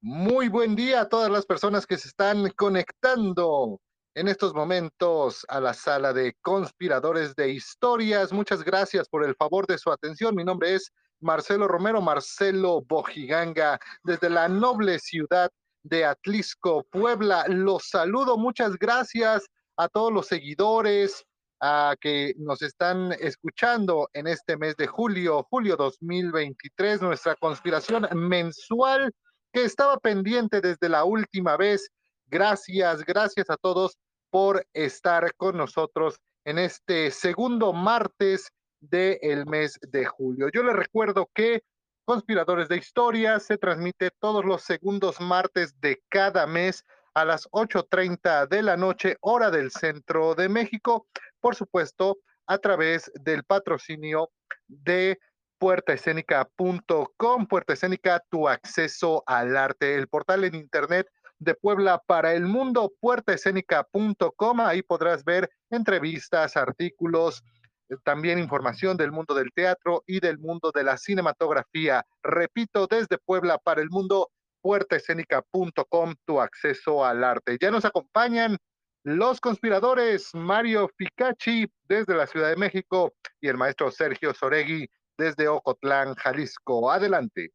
Muy buen día a todas las personas que se están conectando en estos momentos a la sala de conspiradores de historias. Muchas gracias por el favor de su atención. Mi nombre es Marcelo Romero, Marcelo Bojiganga, desde la noble ciudad de Atlisco, Puebla. Los saludo. Muchas gracias a todos los seguidores a que nos están escuchando en este mes de julio, julio 2023, nuestra conspiración mensual que estaba pendiente desde la última vez. Gracias, gracias a todos por estar con nosotros en este segundo martes del mes de julio. Yo les recuerdo que Conspiradores de Historia se transmite todos los segundos martes de cada mes a las 8.30 de la noche, hora del centro de México, por supuesto, a través del patrocinio de puertaescénica.com, Puerta Escénica, tu acceso al arte, el portal en internet de Puebla para el mundo, puertaescénica.com, ahí podrás ver entrevistas, artículos, eh, también información del mundo del teatro y del mundo de la cinematografía. Repito, desde Puebla para el mundo, puertaescénica.com, tu acceso al arte. Ya nos acompañan los conspiradores Mario Ficacci desde la Ciudad de México y el maestro Sergio Soregui desde Ocotlán, Jalisco. Adelante.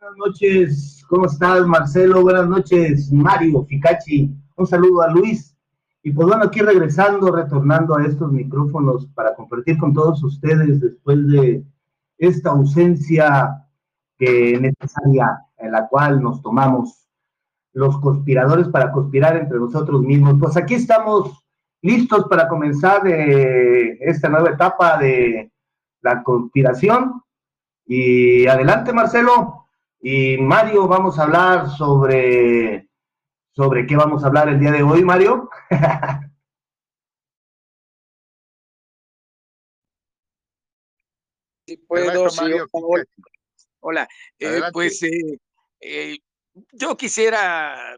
Buenas noches, ¿cómo estás Marcelo? Buenas noches Mario Ficachi. Un saludo a Luis. Y pues bueno, aquí regresando, retornando a estos micrófonos para compartir con todos ustedes después de esta ausencia que necesaria en la cual nos tomamos los conspiradores para conspirar entre nosotros mismos. Pues aquí estamos listos para comenzar eh, esta nueva etapa de la conspiración. Y adelante, Marcelo. Y Mario, vamos a hablar sobre, sobre qué vamos a hablar el día de hoy, Mario. Sí, puedo, sí, Hola, eh, pues eh, yo quisiera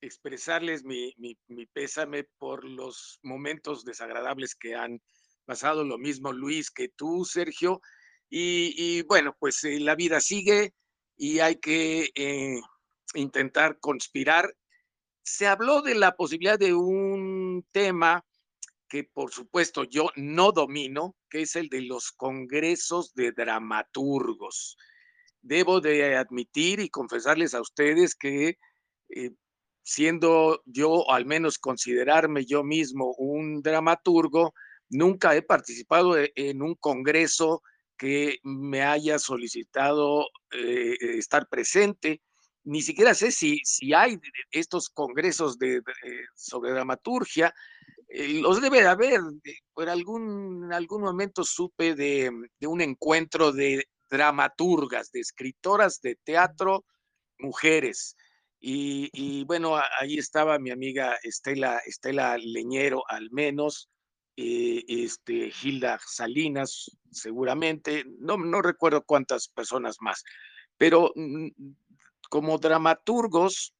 expresarles mi, pésame por los momentos desagradables que han pasado, lo mismo Luis que tú, Sergio. Y, bueno, pues eh, la vida sigue y hay que eh, intentar conspirar. Se habló de la posibilidad de un tema que por supuesto yo no domino, que es el de los congresos de dramaturgos. Debo de admitir y confesarles a ustedes que eh, siendo yo, al menos considerarme yo mismo un dramaturgo, nunca he participado e, en un congreso que me haya solicitado eh, estar presente. Ni siquiera sé si, si hay estos congresos de, sobre dramaturgia. Eh, los debe de haber. Por algún, algún momento supe de, de un encuentro de dramaturgas, de escritoras de teatro, mujeres. Y, bueno, ahí estaba mi amiga Estela, Estela Leñero, al menos, eh, este, Gilda Salinas, seguramente, no, no recuerdo cuántas personas más, pero mm, como dramaturgos,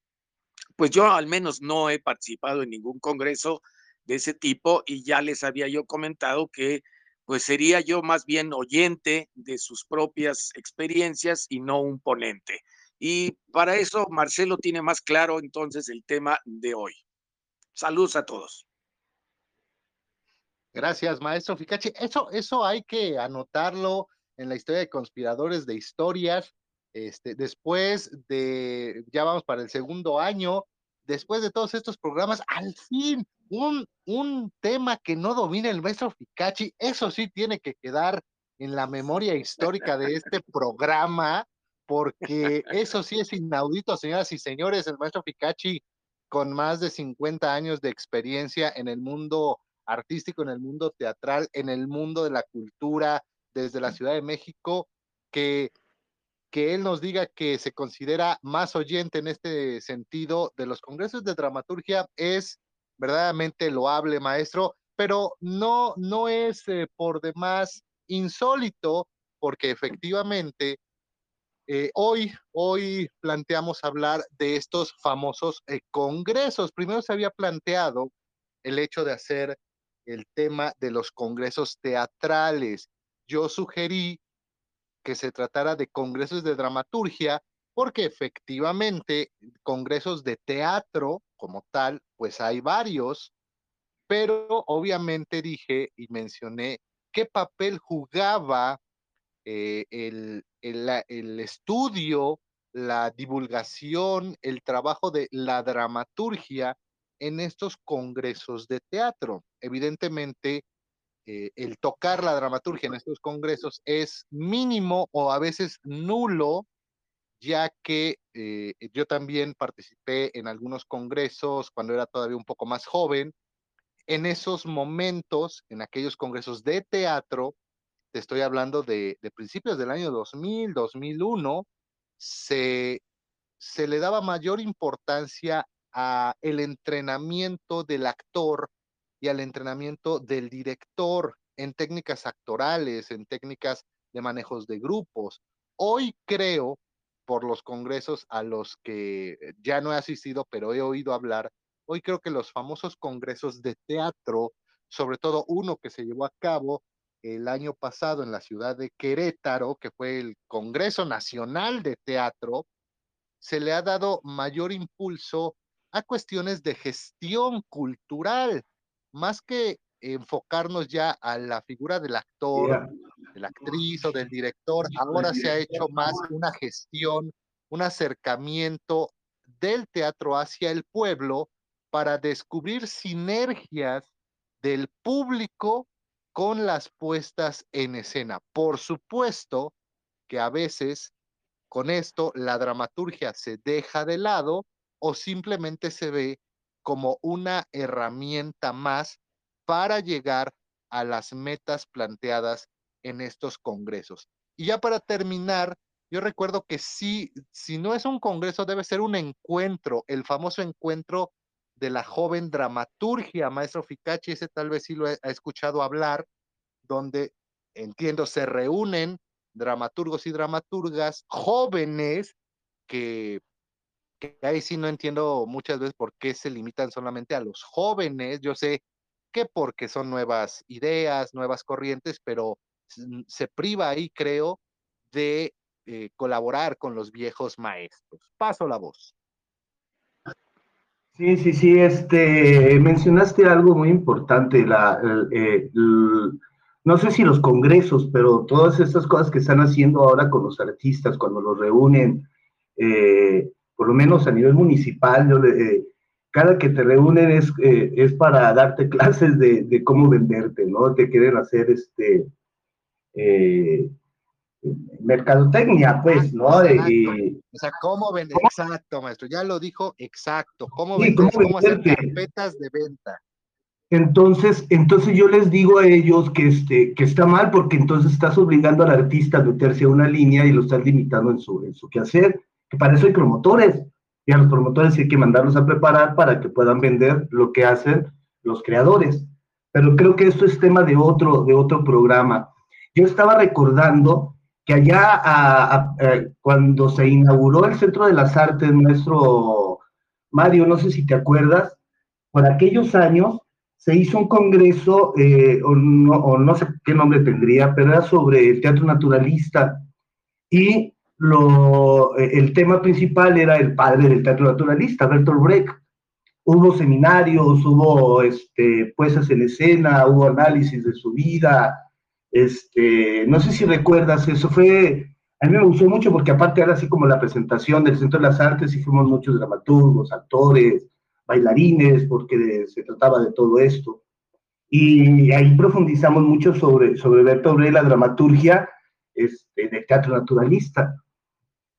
pues yo al menos no he participado en ningún congreso de ese tipo y ya les había yo comentado que pues sería yo más bien oyente de sus propias experiencias y no un ponente. Y para eso Marcelo tiene más claro entonces el tema de hoy. Saludos a todos. Gracias, maestro Ficachi. Eso, eso hay que anotarlo en la historia de conspiradores de historias. Este, después de, ya vamos para el segundo año, después de todos estos programas, al fin, un, un tema que no domina el maestro Ficachi, eso sí tiene que quedar en la memoria histórica de este programa, porque eso sí es inaudito, señoras y señores, el maestro Picachi con más de 50 años de experiencia en el mundo artístico, en el mundo teatral, en el mundo de la cultura, desde la Ciudad de México, que, que él nos diga que se considera más oyente en este sentido de los congresos de dramaturgia es verdaderamente loable, maestro, pero no, no es eh, por demás insólito, porque efectivamente eh, hoy, hoy planteamos hablar de estos famosos eh, congresos. Primero se había planteado el hecho de hacer el tema de los congresos teatrales. Yo sugerí que se tratara de congresos de dramaturgia porque efectivamente congresos de teatro como tal, pues hay varios, pero obviamente dije y mencioné qué papel jugaba eh, el, el estudio, la divulgación, el trabajo de la dramaturgia en estos congresos de teatro. Evidentemente, eh, el tocar la dramaturgia en estos congresos es mínimo o a veces nulo, ya que eh, yo también participé en algunos congresos cuando era todavía un poco más joven. En esos momentos, en aquellos congresos de teatro, te estoy hablando de, principios del año 2000, 2001, se, se le daba mayor importancia a el entrenamiento del actor y al entrenamiento del director en técnicas actorales, en técnicas de manejos de grupos. Hoy creo, por los congresos a los que ya no he asistido, pero he oído hablar, hoy creo que los famosos congresos de teatro, sobre todo uno que se llevó a cabo el año pasado en la ciudad de Querétaro, que fue el Congreso Nacional de Teatro, se le ha dado mayor impulso a cuestiones de gestión cultural, más que enfocarnos ya a la figura del actor, de la actriz o del director, ahora se ha hecho más una gestión, un acercamiento del teatro hacia el pueblo para descubrir sinergias del público con las puestas en escena. Por supuesto que a veces con esto la dramaturgia se deja de lado o simplemente se ve como una herramienta más para llegar a las metas planteadas en estos congresos. Y ya para terminar, yo recuerdo que sí, si no es un congreso, debe ser un encuentro, el famoso encuentro de la joven dramaturgia, maestro Ficachi, ese tal vez sí lo ha escuchado hablar, donde entiendo se reúnen dramaturgos y dramaturgas jóvenes que que ahí sí no entiendo muchas veces por qué se limitan solamente a los jóvenes. Yo sé que porque son nuevas ideas, nuevas corrientes, pero se priva ahí, creo, de eh, colaborar con los viejos maestros. Paso la voz. Sí, sí, sí, este, mencionaste algo muy importante, la, eh, no sé si los congresos, pero todas estas cosas que están haciendo ahora con los artistas, cuando los reúnen, eh, por lo menos a nivel municipal, cada que te reúnen es, es para darte clases de, cómo venderte, ¿no? Te quieren hacer este eh, mercadotecnia, pues, ¿no? o sea, cómo vender, exacto, maestro, ya lo dijo, exacto, cómo vender, cómo, hacer carpetas de venta. Entonces, entonces yo les digo a ellos que, este, que está mal porque entonces estás obligando al artista a meterse a una línea y lo estás limitando en su, en su quehacer que para eso hay promotores, y a los promotores hay que mandarlos a preparar para que puedan vender lo que hacen los creadores. Pero creo que esto es tema de otro, de otro programa. Yo estaba recordando que allá cuando se inauguró el Centro de las Artes, nuestro Mario, no sé si te acuerdas, por aquellos años se hizo un congreso, eh, o, no, sé qué nombre tendría, pero era sobre el teatro naturalista. Y lo, eh, el tema principal era el padre del teatro naturalista, Bertolt Brecht. Hubo seminarios, hubo este, puestas en escena, hubo análisis de su vida. Este, no sé si recuerdas, eso fue, a mí me gustó mucho porque aparte era así como la presentación del Centro de las Artes y fuimos muchos dramaturgos, actores, bailarines, porque se trataba de todo esto. Y ahí profundizamos mucho sobre, sobre Brecht, la dramaturgia este, del teatro naturalista.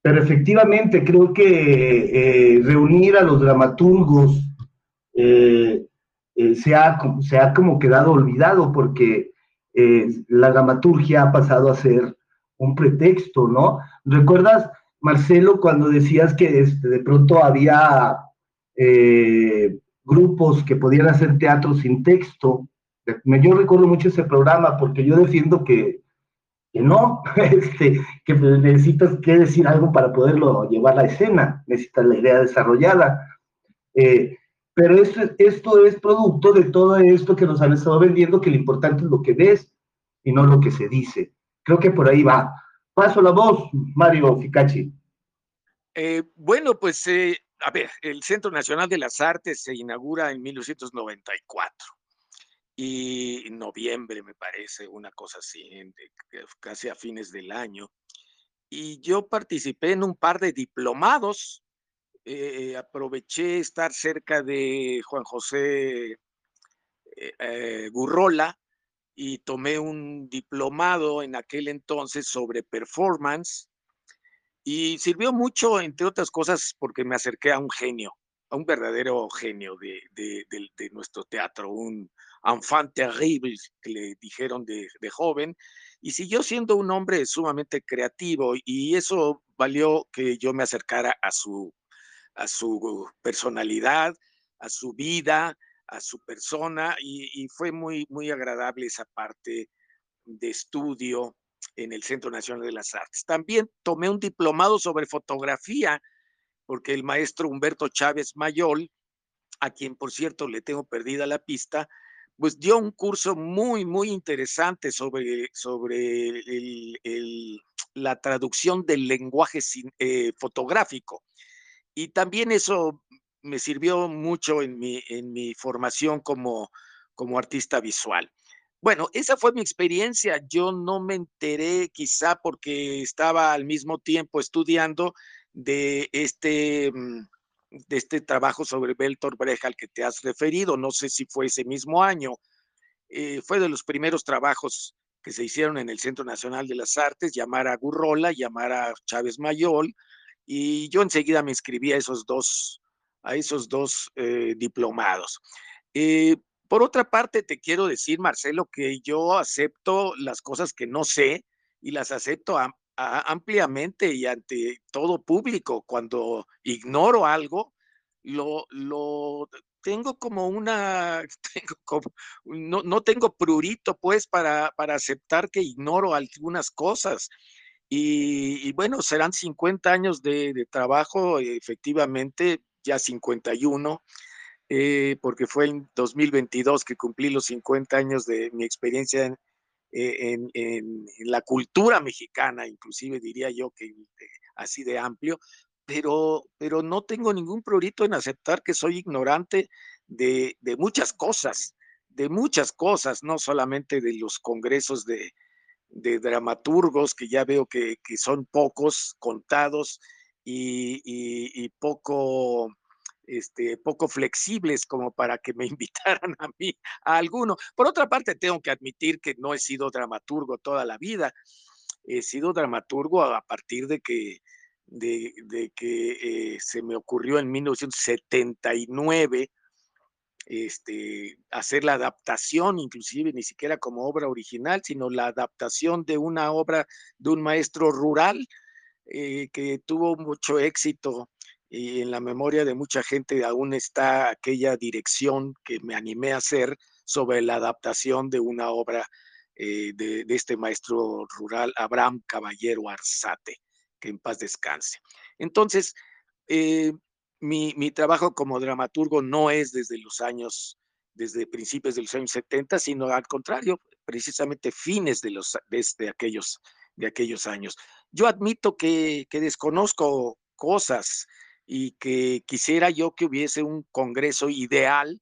Pero efectivamente creo que eh, reunir a los dramaturgos eh, eh, se, ha, se, ha, como quedado olvidado porque la dramaturgia ha pasado a ser un pretexto, ¿no? ¿Recuerdas, Marcelo, cuando decías que este, de pronto había grupos que podían hacer teatro sin texto? Yo recuerdo mucho ese programa porque yo defiendo que que no, este, que necesitas que decir algo para poderlo llevar a la escena, necesitas la idea desarrollada. Eh, pero esto, esto es producto de todo esto que nos han estado vendiendo, que lo importante es lo que ves y no lo que se dice. Creo que por ahí va. Paso la voz, Mario Ficacci. Eh, bueno, pues, eh, a ver, el Centro Nacional de las Artes se inaugura en 1994 y en noviembre, me parece, una cosa así, casi a fines del año. Y yo participé en un par de diplomados eh, aproveché estar cerca de Juan José eh, eh, Gurrola y tomé un diplomado en aquel entonces sobre performance y sirvió mucho, entre otras cosas, porque me acerqué a un genio, a un verdadero genio de, de, nuestro teatro, un enfant terrible que le dijeron de, joven, y siguió siendo un hombre sumamente creativo y eso valió que yo me acercara a su a su personalidad, a su vida, a su persona y, fue muy, muy agradable esa parte de estudio en el Centro Nacional de las Artes. También tomé un diplomado sobre fotografía porque el maestro Humberto Chávez Mayol, a quien por cierto le tengo perdida la pista, pues dio un curso muy, muy interesante sobre, sobre la traducción del lenguaje eh, fotográfico. Y también eso me sirvió mucho en mi, en mi formación como, como artista visual. Bueno, esa fue mi experiencia. Yo no me enteré quizá porque estaba al mismo tiempo estudiando de este, mm, de este trabajo sobre Bertolt Brecht al que te has referido. No sé si fue ese mismo año. Eh, fue de los primeros trabajos que se hicieron en el Centro Nacional de las Artes, llamar a Gurrola, llamar a Chávez Mayol, y yo enseguida me inscribí a esos dos, a esos dos eh, diplomados. Eh, por otra parte, te quiero decir, Marcelo, que yo acepto las cosas que no sé y las acepto ampliamente y ante todo público. Cuando ignoro algo, lo, lo tengo como una, no, no, tengo prurito pues para, para aceptar que ignoro algunas cosas. Y, bueno, serán 50 años de, trabajo, efectivamente, ya 51, eh, porque fue en 2022 que cumplí los 50 años de mi experiencia en, en, la cultura mexicana, inclusive diría yo que así de amplio, pero, pero no tengo ningún prurito en aceptar que soy ignorante de, de muchas cosas, de muchas cosas, no solamente de los congresos de, de dramaturgos que ya veo que, son pocos, contados y, poco, este, poco flexibles como para que me invitaran a mí, a alguno. Por otra parte, tengo que admitir que no he sido dramaturgo toda la vida. He sido dramaturgo a partir de que, de, que eh, se me ocurrió en 1979 este, hacer la adaptación, inclusive ni siquiera como obra original, sino la adaptación de una obra de un maestro rural eh, que tuvo mucho éxito y en la memoria de mucha gente aún está aquella dirección que me animé a hacer sobre la adaptación de una obra eh, de, este maestro rural, Abraham Caballero Arzate, que en paz descanse. Entonces, eh, mi, trabajo como dramaturgo no es desde los años, desde principios de los años 70, sino al contrario, precisamente fines de, los, desde aquellos, de aquellos años. Yo admito que, que desconozco cosas y que quisiera yo que hubiese un congreso ideal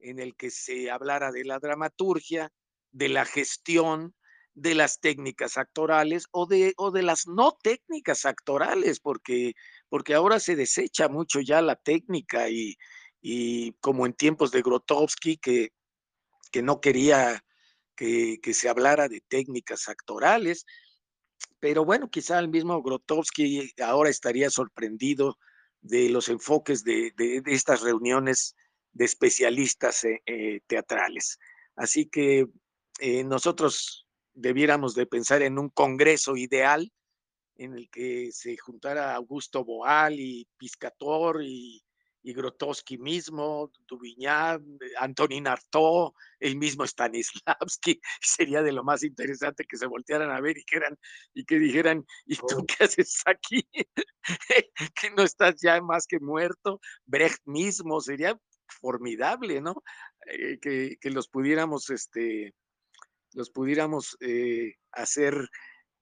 en el que se hablara de la dramaturgia, de la gestión, de las técnicas actorales o de, o de las no técnicas actorales, porque porque ahora se desecha mucho ya la técnica y, como en tiempos de Grotowski, que, que no quería que, se hablara de técnicas actorales, pero bueno, quizá el mismo Grotowski ahora estaría sorprendido de los enfoques de, estas reuniones de especialistas eh, eh, teatrales. Así que eh, nosotros debiéramos de pensar en un congreso ideal en el que se juntara Augusto Boal y Piscator y, y Grotowski mismo, Dubiñán, Antonín Artaud, el mismo Stanislavski, sería de lo más interesante que se voltearan a ver y que, eran, y que dijeran, ¿y tú oh. qué haces aquí? que no estás ya más que muerto, Brecht mismo, sería formidable, ¿no? Eh, que, que, los pudiéramos, este, los pudiéramos eh, hacer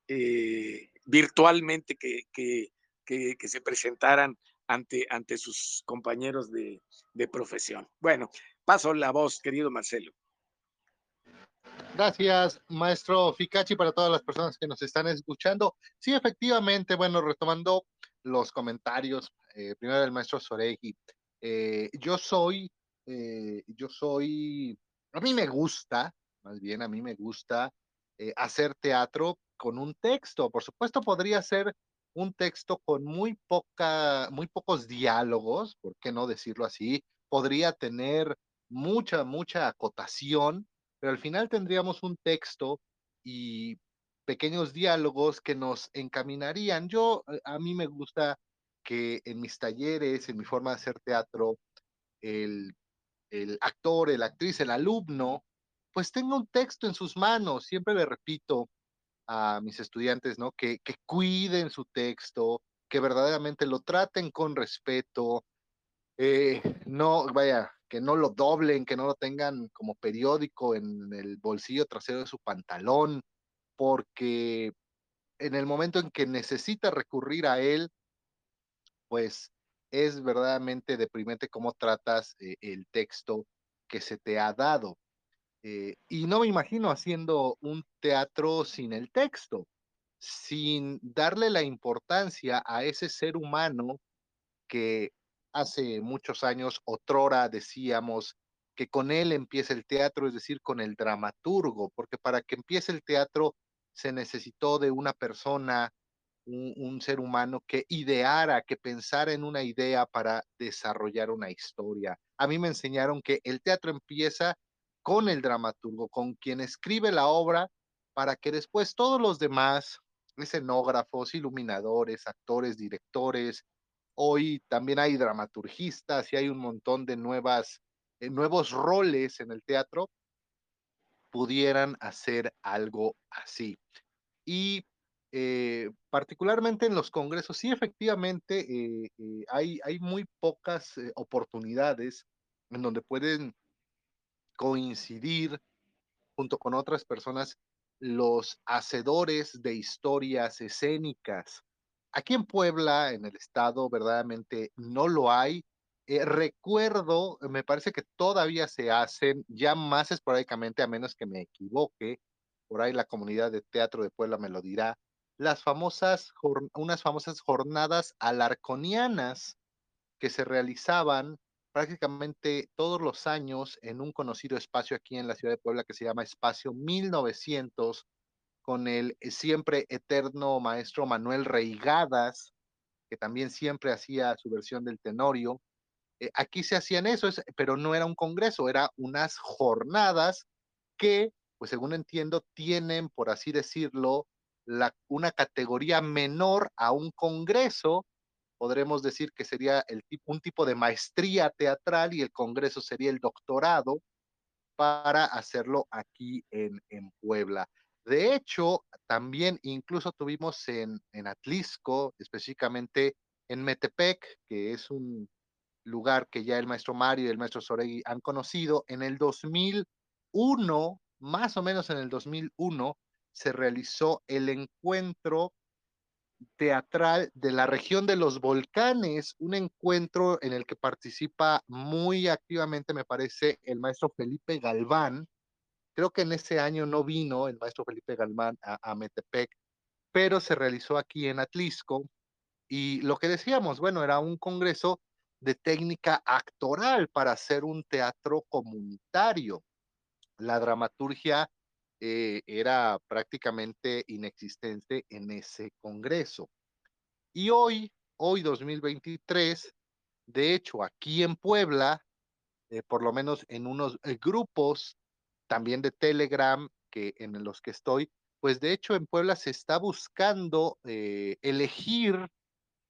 eh, virtualmente, que, que, que, se presentaran ante, ante sus compañeros de, de profesión. Bueno, paso la voz, querido Marcelo. Gracias, maestro Ficachi, para todas las personas que nos están escuchando. Sí, efectivamente, bueno, retomando los comentarios, eh, primero del maestro Soregi, eh, yo soy, eh, yo soy, a mí me gusta, más bien a mí me gusta hacer teatro con un texto. Por supuesto, podría ser un texto con muy poca, muy pocos diálogos, ¿por qué no decirlo así? Podría tener mucha, mucha acotación, pero al final tendríamos un texto y pequeños diálogos que nos encaminarían. Yo, eh, a mí me gusta que en mis talleres, en mi forma de hacer teatro, el, el actor, el actriz, el alumno, pues tenga un texto en sus manos. Siempre le repito a mis estudiantes, ¿no? Que, que cuiden su texto, que verdaderamente lo traten con respeto, eh, no, vaya, que no lo doblen, que no lo tengan como periódico en el bolsillo trasero de su pantalón, porque en el momento en que necesita recurrir a él, pues es verdaderamente deprimente cómo tratas eh, el texto que se te ha dado. Eh, y no me imagino haciendo un teatro sin el texto, sin darle la importancia a ese ser humano que hace muchos años, otrora decíamos que con él empieza el teatro, es decir, con el dramaturgo, porque para que empiece el teatro se necesitó de una persona, un, un, ser humano que ideara, que pensara en una idea para desarrollar una historia. A mí me enseñaron que el teatro empieza con el dramaturgo, con quien escribe la obra, para que después todos los demás, escenógrafos, iluminadores, actores, directores, Hoy también hay dramaturgistas y hay un montón de nuevas, eh, nuevos roles en el teatro, pudieran hacer algo así. Y eh, particularmente en los congresos, sí, efectivamente, eh, hay, hay muy pocas oportunidades en donde pueden coincidir junto con otras personas los hacedores de historias escénicas, Aquí en Puebla, en el estado, verdaderamente no lo hay. Eh, recuerdo, me parece que todavía se hacen, ya más esporádicamente, a menos que me equivoque, por ahí la comunidad de teatro de Puebla me lo dirá, las famosas, unas famosas jornadas alarconianas que se realizaban prácticamente todos los años en un conocido espacio aquí en la ciudad de Puebla que se llama Espacio 1900 con el eh, siempre eterno maestro Manuel Reigadas, que también siempre hacía su versión del tenorio. Eh, aquí se hacían eso, pero no era un congreso, era unas jornadas que, pues según entiendo, tienen, por así decirlo, la, una categoría menor a un congreso, podremos decir que sería el, un tipo de maestría teatral y el congreso sería el doctorado para hacerlo aquí en, en Puebla. De hecho, también incluso tuvimos en, en Atlisco, específicamente en Metepec, que es un lugar que ya el maestro Mario y el maestro Soregui han conocido, en el 2001, más o menos en el 2001, se realizó el encuentro teatral de la región de los volcanes, un encuentro en el que participa muy activamente, me parece, el maestro Felipe Galván, Creo que en ese año no vino el maestro Felipe Galmán a, Metepec, pero se realizó aquí en Atlisco. Y lo que decíamos, bueno, era un congreso de técnica actoral para hacer un teatro comunitario. La dramaturgia eh, era prácticamente inexistente en ese congreso. Y hoy, hoy 2023, de hecho, aquí en Puebla, eh, por lo menos en unos eh, grupos también de Telegram, que en los que estoy, pues de hecho en Puebla se está buscando elegir,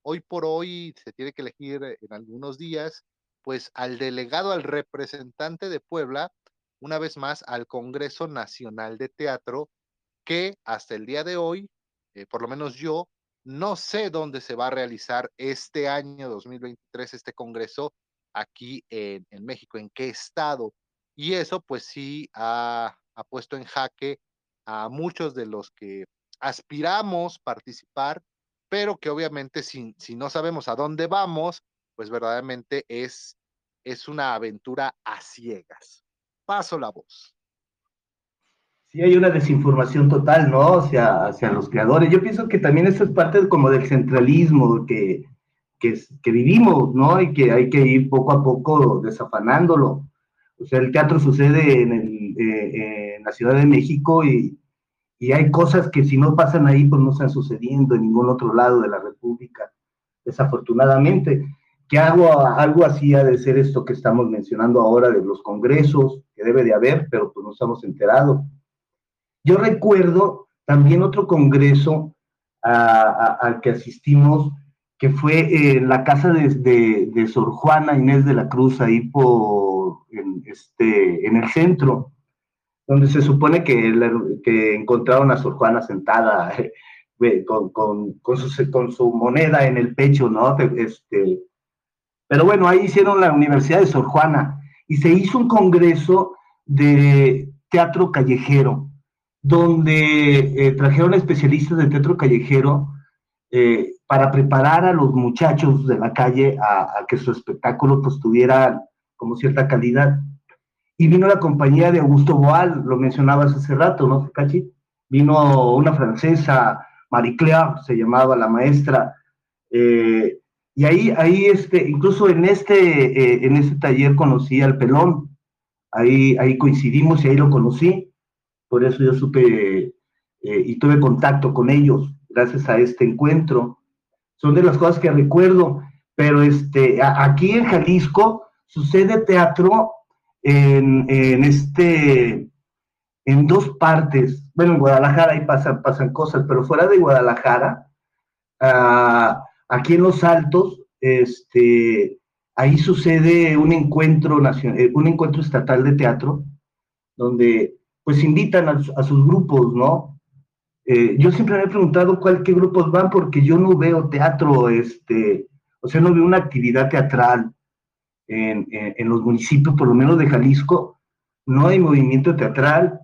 hoy por hoy se tiene que elegir en algunos días, pues al delegado, al representante de Puebla, una vez más al Congreso Nacional de Teatro, que hasta el día de hoy, eh, por lo menos yo, no sé dónde se va a realizar este año 2023 este Congreso, aquí en, México, en qué estado. Y eso pues sí ha, ha puesto en jaque a muchos de los que aspiramos participar, pero que obviamente si, si no sabemos a dónde vamos, pues verdaderamente es, es una aventura a ciegas. Paso la voz. Sí, hay una desinformación total, ¿no? Hacia, hacia los creadores. Yo pienso que también eso es parte como del centralismo que, que, que, vivimos, ¿no? Y que hay que ir poco a poco desafanándolo. O sea, el teatro sucede en, el, eh, en la Ciudad de México y, y, hay cosas que si no pasan ahí, pues no están sucediendo en ningún otro lado de la República, desafortunadamente. Que algo, algo así ha de ser esto que estamos mencionando ahora de los congresos, debe de haber, pero pues no estamos enterados yo recuerdo también otro congreso al que asistimos, que fue en la casa de, Sor Juana Inés de la Cruz, ahí por, en, este, en el centro, donde se supone que, encontraron a Sor Juana sentada con, con, su, con su moneda en el pecho, ¿no? Este, pero bueno, ahí hicieron la Universidad de Sor Juana y se hizo un congreso de teatro callejero donde eh, trajeron especialistas de teatro callejero eh, para preparar a los muchachos de la calle a, que su espectáculo pues tuviera como cierta calidad. Y vino la compañía de Augusto Boal, lo mencionabas hace rato, ¿no, Cachi? Vino una francesa, Marie Claire, se llamaba la maestra, eh, y ahí, ahí este, incluso en este, en este taller conocí al pelón, ahí, ahí coincidimos y ahí lo conocí por eso yo supe eh, y tuve contacto con ellos gracias a este encuentro. Son de las cosas que recuerdo, pero este, aquí en Jalisco sucede teatro en, este, en dos partes. Bueno, en Guadalajara ahí pasan, pasan cosas, pero fuera de Guadalajara, ah, aquí en Los Altos, este, ahí sucede un encuentro, nacional, eh, un encuentro estatal de teatro, donde pues invitan a, sus grupos, ¿no? Eh, yo siempre me he preguntado cuál, qué grupos van porque yo no veo teatro, este, o sea, no veo una actividad teatral en, los municipios, por lo menos de Jalisco, no hay movimiento teatral.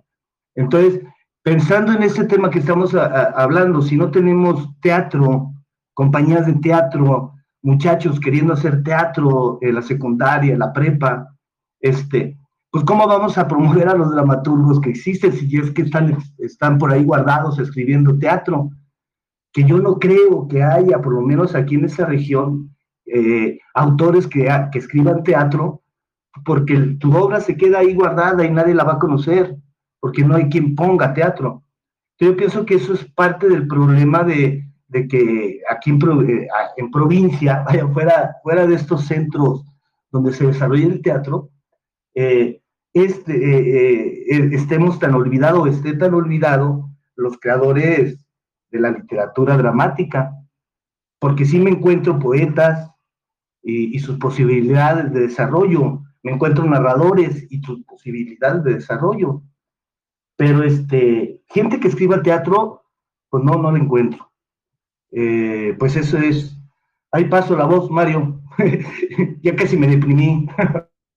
Entonces, pensando en ese tema que estamos hablando, si no tenemos teatro, compañías de teatro, muchachos queriendo hacer teatro en la secundaria, en la prepa, este, pues cómo vamos a promover a los dramaturgos que existen si es que están, están por ahí guardados escribiendo teatro, que yo no creo que haya, por lo menos aquí en esta región, eh, autores que, que escriban teatro, porque tu obra se queda ahí guardada y nadie la va a conocer, porque no hay quien ponga teatro. Yo pienso que eso es parte del problema de, de que aquí en, eh, en provincia, vaya, fuera, fuera de estos centros donde se desarrolla el teatro, eh, este, eh, estemos tan olvidados, esté tan olvidado los creadores de la literatura dramática, porque sí me encuentro poetas y, sus posibilidades de desarrollo, me encuentro narradores y sus posibilidades de desarrollo, pero este, gente que escriba teatro, pues no, no la encuentro. Pues eso es, ahí paso la voz, Mario, ya casi me deprimí.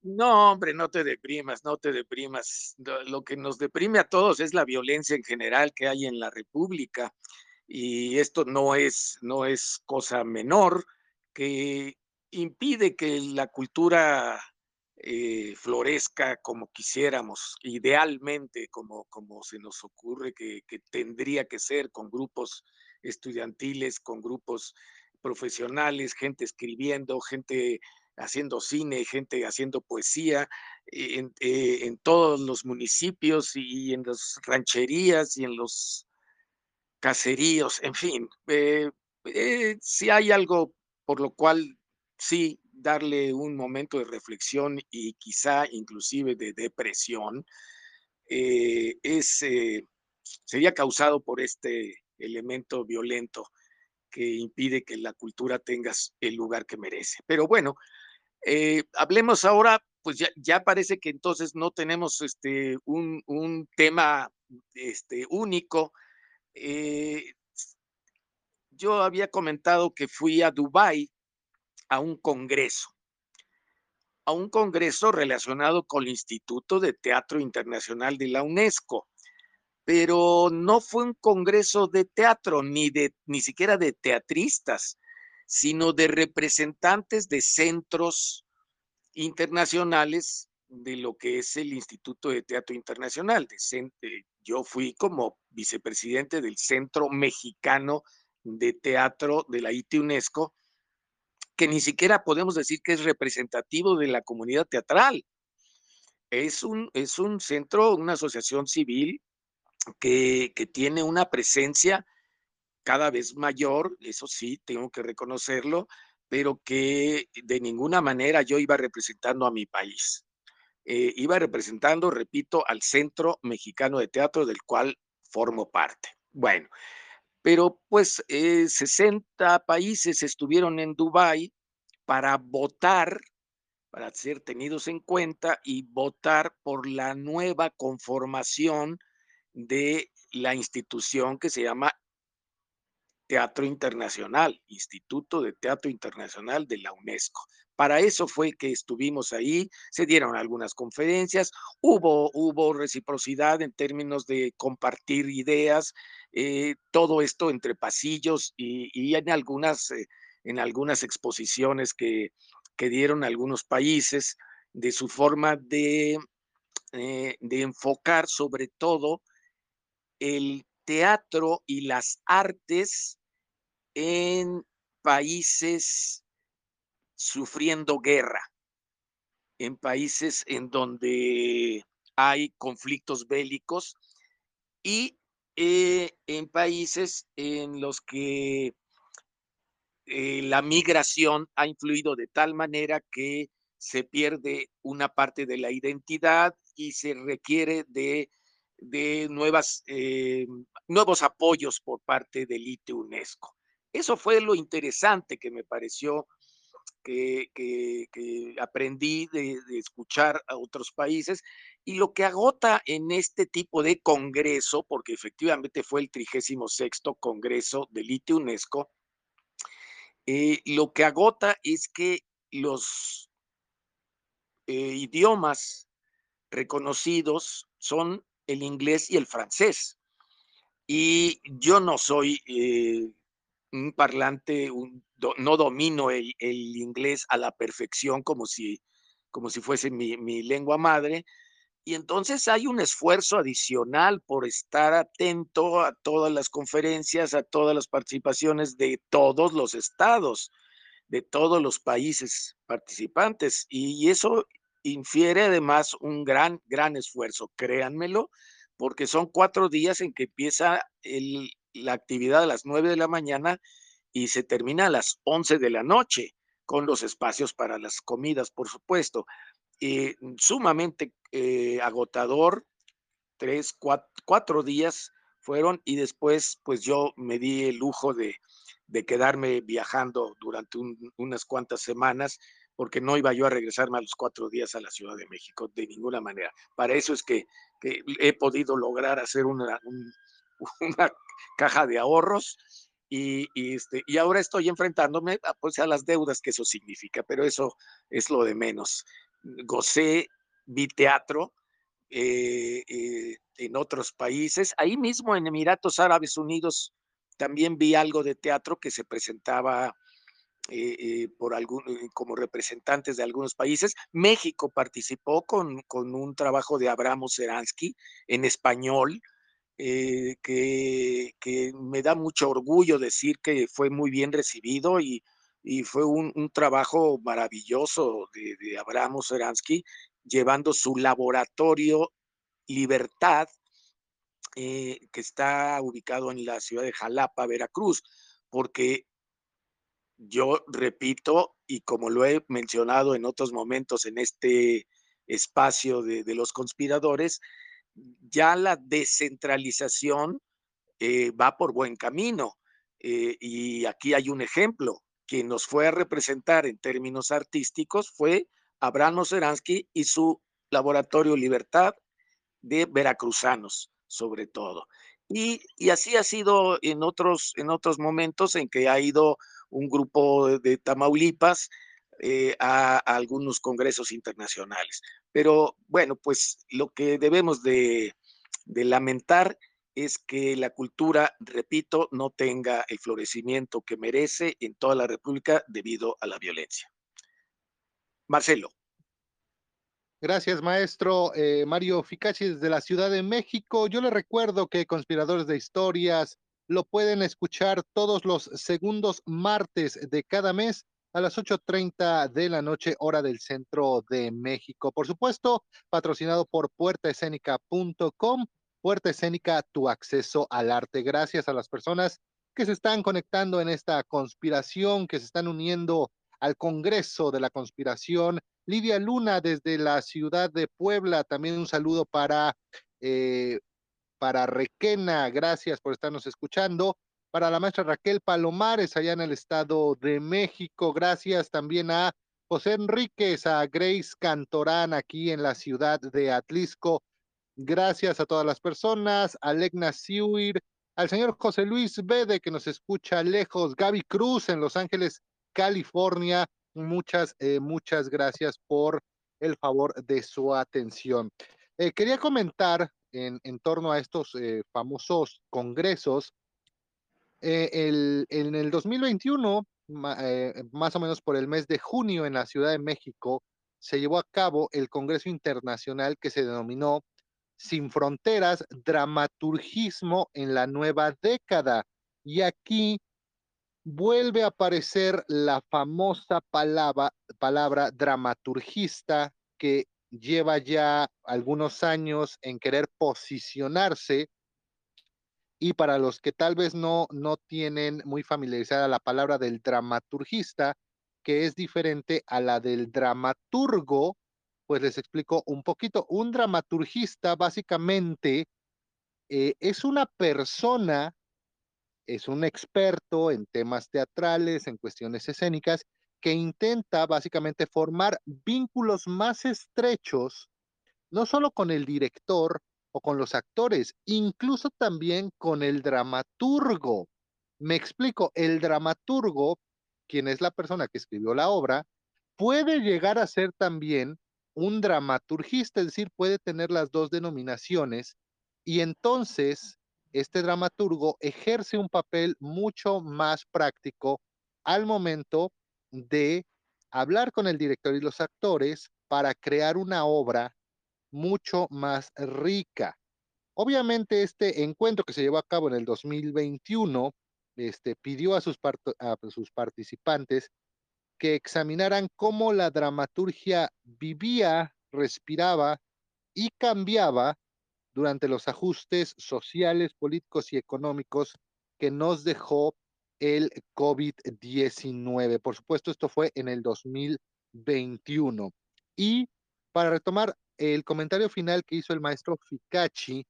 No, hombre, no te deprimas, no te deprimas. Lo que nos deprime a todos es la violencia en general que hay en la República y esto no es, no es cosa menor que impide que la cultura eh, florezca como quisiéramos, idealmente, como, como se nos ocurre que, que tendría que ser con grupos estudiantiles, con grupos profesionales, gente escribiendo, gente haciendo cine, gente haciendo poesía eh, en, todos los municipios y en las rancherías y en los caseríos, en fin. Eh, eh, si hay algo por lo cual sí darle un momento de reflexión y quizá inclusive de depresión, es, sería causado por este elemento violento que impide que la cultura tenga el lugar que merece. Pero bueno, eh, hablemos ahora, pues ya, parece que entonces no tenemos este, un, tema este, único. Eh, yo había comentado que fui a Dubái a un congreso. a un congreso relacionado con el Instituto de Teatro Internacional de la UNESCO, pero no fue un congreso de teatro ni de ni siquiera de teatristas, sino de representantes de centros internacionales de lo que es el Instituto de Teatro Internacional. yo fui como vicepresidente del Centro Mexicano de Teatro de la IT UNESCO, que ni siquiera podemos decir que es representativo de la comunidad teatral. Es un, es un centro, una asociación civil que, tiene una presencia cada vez mayor, eso sí, tengo que reconocerlo, pero que de ninguna manera yo iba representando a mi país. Eh, iba representando, repito, al Centro Mexicano de Teatro del cual formo parte. Bueno, pero pues 60 eh, países estuvieron en Dubái para votar, para ser tenidos en cuenta y votar por la nueva conformación de la institución que se llama Teatro Internacional, Instituto de Teatro Internacional de la UNESCO. Para eso fue que estuvimos ahí, se dieron algunas conferencias, hubo, hubo reciprocidad en términos de compartir ideas, eh, todo esto entre pasillos y, en, algunas, eh, en algunas exposiciones que, que, dieron algunos países de su forma de, eh, de enfocar sobre todo el teatro y las artes en países sufriendo guerra, en países en donde hay conflictos bélicos y eh, en países en los que eh, la migración ha influido de tal manera que se pierde una parte de la identidad y se requiere de, nuevas, eh, nuevos apoyos por parte del ITE UNESCO. Eso fue lo interesante que me pareció que, aprendí de, escuchar a otros países y lo que agota en este tipo de congreso, porque efectivamente fue el 36 Congreso del ITE UNESCO, eh, lo que agota es que los eh, idiomas reconocidos son el inglés y el francés. Y yo no soy eh, un parlante, no domino el, inglés a la perfección como si, como si fuese mi, mi lengua madre. Y entonces hay un esfuerzo adicional por estar atento a todas las conferencias, a todas las participaciones de todos los estados, de todos los países participantes. Y eso infiere además un gran, gran esfuerzo, créanmelo, porque son cuatro días en que empieza la actividad a las 9 de la mañana y se termina a las 11 de la noche, con los espacios para las comidas, por supuesto. Eh, sumamente eh, agotador, tres, cuatro, días fueron y después pues yo me di el lujo de, quedarme viajando durante unas cuantas semanas porque no iba yo a regresarme a los cuatro días a la Ciudad de México de ninguna manera. Para eso es que, he podido lograr hacer una, caja de ahorros y, este, ahora estoy enfrentándome a, pues, a las deudas que eso significa, pero eso es lo de menos. Gocé, vi teatro eh, eh, en otros países, ahí mismo en Emiratos Árabes Unidos también vi algo de teatro que se presentaba eh, por algún, como representantes de algunos países. México participó con, con un trabajo de Abramo Seransky en español, eh, que, me da mucho orgullo decir que fue muy bien recibido y, fue un, trabajo maravilloso de, de Abraham Seransky, llevando su laboratorio Libertad, eh, que está ubicado en la ciudad de Jalapa, Veracruz, porque yo repito, y como lo he mencionado en otros momentos en este espacio de los conspiradores, ya la descentralización eh, va por buen camino. Eh, y aquí hay un ejemplo. Quien nos fue a representar en términos artísticos fue Abraham Seransky y su laboratorio Libertad de veracruzanos, sobre todo. Y, así ha sido en otros, en otros momentos en que ha ido un grupo de, Tamaulipas eh, a, algunos congresos internacionales. Pero bueno, pues lo que debemos de, lamentar es que la cultura, repito, no tenga el florecimiento que merece en toda la República debido a la violencia. Marcelo. Gracias, maestro. Eh, Mario Ficachi desde la Ciudad de México. Yo le recuerdo que Conspiradores de Historias lo pueden escuchar todos los segundos martes de cada mes a las 8.30 de la noche, hora del centro de México. Por supuesto, patrocinado por puertaescénica.com. Puerta Escénica, tu acceso al arte. Gracias a las personas que se están conectando en esta conspiración, que se están uniendo al Congreso de la Conspiración Lidia Luna desde la ciudad de Puebla, también un saludo para, eh, para Requena, gracias por estarnos escuchando. Para la maestra Raquel Palomares, allá en el Estado de México, gracias también a José Enríquez, a Grace Cantorán, aquí en la ciudad de Atlisco. Gracias a todas las personas, a Legna Siuir, al señor José Luis Bede, que nos escucha lejos, Gaby Cruz en Los Ángeles, California, Muchas, eh, muchas gracias por el favor de su atención. Eh, quería comentar en, torno a estos eh, famosos congresos. El, en el 2021, más o menos por el mes de junio en la Ciudad de México, se llevó a cabo el Congreso Internacional que se denominó Sin Fronteras, Dramaturgismo en la Nueva Década. Y aquí vuelve a aparecer la famosa palabra, palabra dramaturgista que lleva ya algunos años en querer posicionarse y para los que tal vez no, no tienen muy familiarizada la palabra del dramaturgista, que es diferente a la del dramaturgo, pues les explico un poquito. Un dramaturgista básicamente eh, es una persona es un experto en temas teatrales, en cuestiones escénicas, que intenta básicamente formar vínculos más estrechos, no solo con el director o con los actores, incluso también con el dramaturgo. Me explico, el dramaturgo, quien es la persona que escribió la obra, puede llegar a ser también un dramaturgista, es decir, puede tener las dos denominaciones y entonces este dramaturgo ejerce un papel mucho más práctico al momento de hablar con el director y los actores para crear una obra mucho más rica. Obviamente este encuentro que se llevó a cabo en el 2021 este, pidió a sus, a sus participantes que examinaran cómo la dramaturgia vivía, respiraba y cambiaba durante los ajustes sociales, políticos y económicos que nos dejó el COVID-19. Por supuesto, esto fue en el 2021. Y para retomar el comentario final que hizo el maestro Ficachi,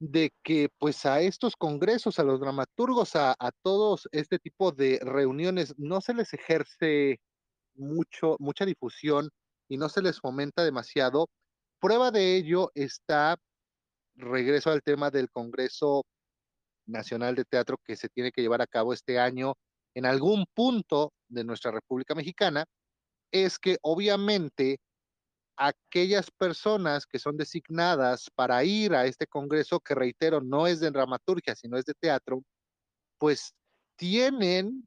de que pues a estos congresos, a los dramaturgos, a, a, todos este tipo de reuniones, no se les ejerce mucho, mucha difusión y no se les fomenta demasiado. Prueba de ello está regreso al tema del Congreso Nacional de Teatro que se tiene que llevar a cabo este año en algún punto de nuestra República Mexicana, es que obviamente aquellas personas que son designadas para ir a este Congreso, que reitero, no es de dramaturgia, sino es de teatro, pues tienen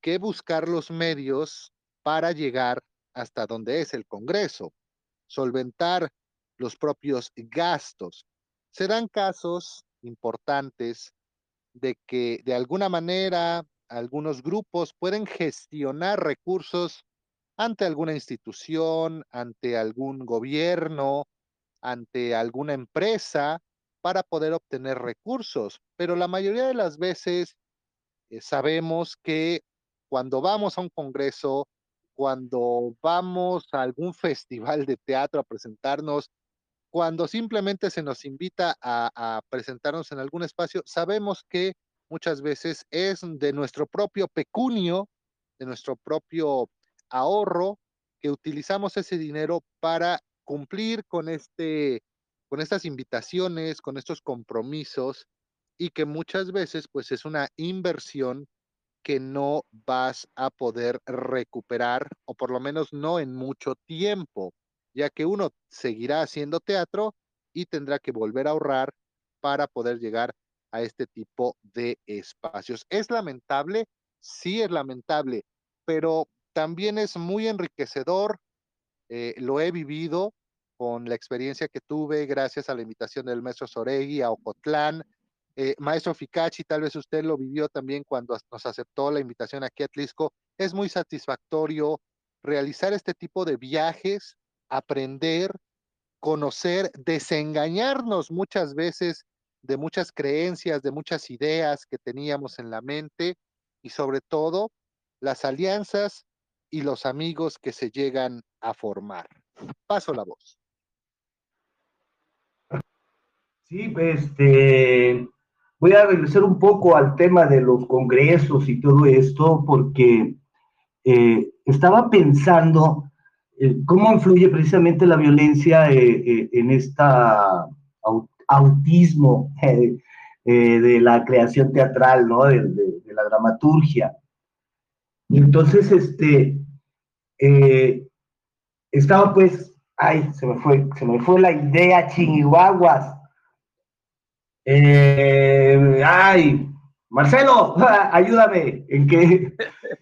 que buscar los medios para llegar hasta donde es el Congreso, solventar los propios gastos. Se dan casos importantes de que de alguna manera algunos grupos pueden gestionar recursos ante alguna institución, ante algún gobierno, ante alguna empresa para poder obtener recursos. Pero la mayoría de las veces eh, sabemos que cuando vamos a un congreso, cuando vamos a algún festival de teatro a presentarnos, cuando simplemente se nos invita a, presentarnos en algún espacio, sabemos que muchas veces es de nuestro propio pecunio, de nuestro propio ahorro, que utilizamos ese dinero para cumplir con este con estas invitaciones, con estos compromisos y que muchas veces pues es una inversión que no vas a poder recuperar, o por lo menos no en mucho tiempo, ya que uno seguirá haciendo teatro y tendrá que volver a ahorrar para poder llegar a este tipo de espacios. ¿Es lamentable? Sí es lamentable, pero también es muy enriquecedor. Eh, lo he vivido con la experiencia que tuve gracias a la invitación del maestro Soregui a Ocotlán, eh, maestro Ficachi, tal vez usted lo vivió también cuando nos aceptó la invitación aquí a Tlisco. Es muy satisfactorio realizar este tipo de viajes, aprender, conocer, desengañarnos muchas veces de muchas creencias, de muchas ideas que teníamos en la mente y sobre todo las alianzas y los amigos que se llegan a formar. Paso la voz. Sí, este, voy a regresar un poco al tema de los congresos y todo esto, porque eh, estaba pensando cómo influye precisamente la violencia eh, en este autismo de la creación teatral, ¿no? De, la dramaturgia. Entonces, este, estaba pues, ay, se me fue, se me fue la idea, chinguaguas eh, ay, Marcelo, ayúdame. ¿En qué?